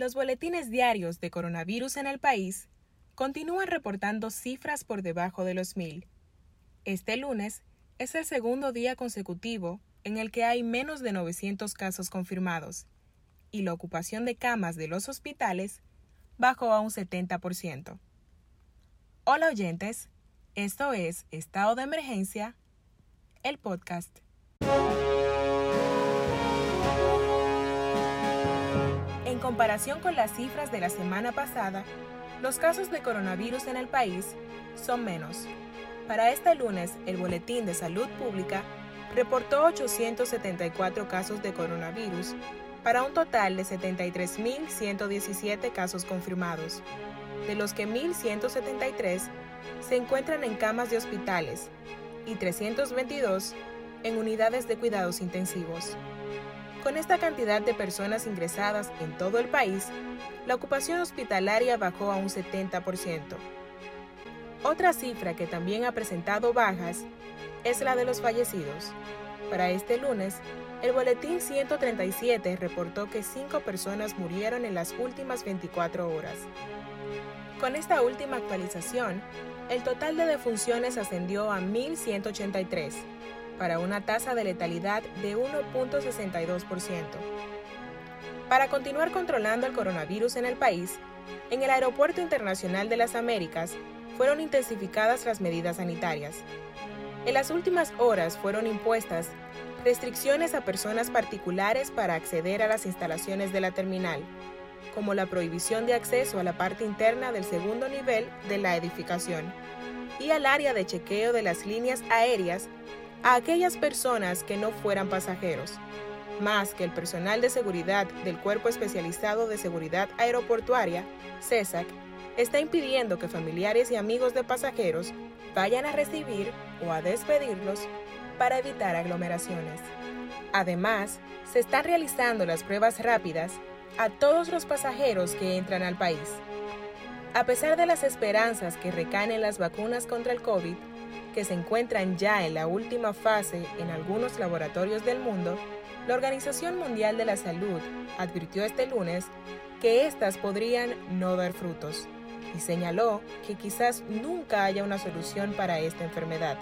Los boletines diarios de coronavirus en el país continúan reportando cifras por debajo de los mil. Este lunes es el segundo día consecutivo en el que hay menos de 900 casos confirmados y la ocupación de camas de los hospitales bajó a un 70%. Hola oyentes, esto es Estado de Emergencia, el podcast. En comparación con las cifras de la semana pasada, los casos de coronavirus en el país son menos. Para este lunes, el Boletín de Salud Pública reportó 874 casos de coronavirus para un total de 73.117 casos confirmados, de los que 1.173 se encuentran en camas de hospitales y 322 en unidades de cuidados intensivos. Con esta cantidad de personas ingresadas en todo el país, la ocupación hospitalaria bajó a un 70%. Otra cifra que también ha presentado bajas es la de los fallecidos. Para este lunes, el Boletín 137 reportó que cinco personas murieron en las últimas 24 horas. Con esta última actualización, el total de defunciones ascendió a 1.183, para una tasa de letalidad de 1.62%. Para continuar controlando el coronavirus en el país, en el Aeropuerto Internacional de las Américas fueron intensificadas las medidas sanitarias. En las últimas horas fueron impuestas restricciones a personas particulares para acceder a las instalaciones de la terminal, como la prohibición de acceso a la parte interna del segundo nivel de la edificación y al área de chequeo de las líneas aéreas a aquellas personas que no fueran pasajeros, más que el personal de seguridad del Cuerpo Especializado de Seguridad Aeroportuaria, CESAC, está impidiendo que familiares y amigos de pasajeros vayan a recibir o a despedirlos para evitar aglomeraciones. Además, se están realizando las pruebas rápidas a todos los pasajeros que entran al país. A pesar de las esperanzas que recaen en las vacunas contra el COVID, que se encuentran ya en la última fase en algunos laboratorios del mundo, la Organización Mundial de la Salud advirtió este lunes que éstas podrían no dar frutos y señaló que quizás nunca haya una solución para esta enfermedad.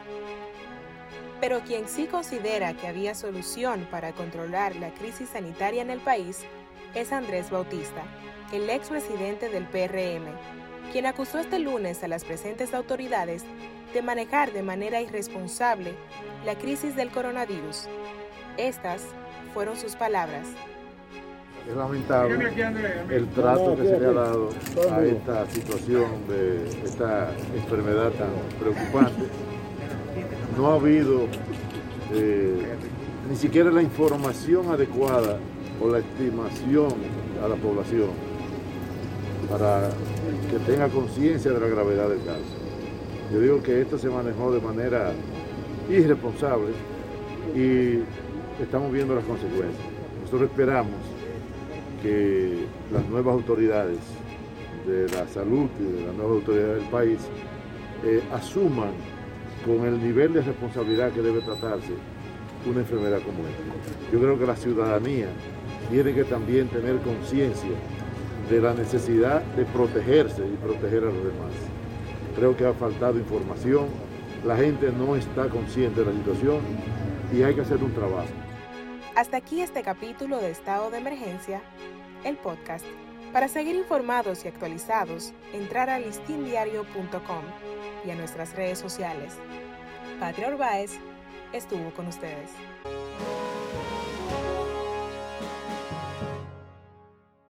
Pero quien sí considera que había solución para controlar la crisis sanitaria en el país es Andrés Bautista, el expresidente del PRM, quien acusó este lunes a las presentes autoridades de manejar de manera irresponsable la crisis del coronavirus. Estas fueron sus palabras. Es lamentable el trato que se le ha dado a esta situación de esta enfermedad tan preocupante no ha habido eh, ni siquiera la información adecuada o la estimación a la población para que tenga conciencia de la gravedad del caso. Yo digo que esto se manejó de manera irresponsable y estamos viendo las consecuencias. Nosotros esperamos que las nuevas autoridades de la salud y de las nuevas autoridades del país eh, asuman con el nivel de responsabilidad que debe tratarse una enfermedad como esta. Yo creo que la ciudadanía tiene que también tener conciencia de la necesidad de protegerse y proteger a los demás. Creo que ha faltado información, la gente no está consciente de la situación y hay que hacer un trabajo. Hasta aquí este capítulo de Estado de Emergencia, el podcast. Para seguir informados y actualizados, entrar a listindiario.com y a nuestras redes sociales. Patria Orbaez estuvo con ustedes.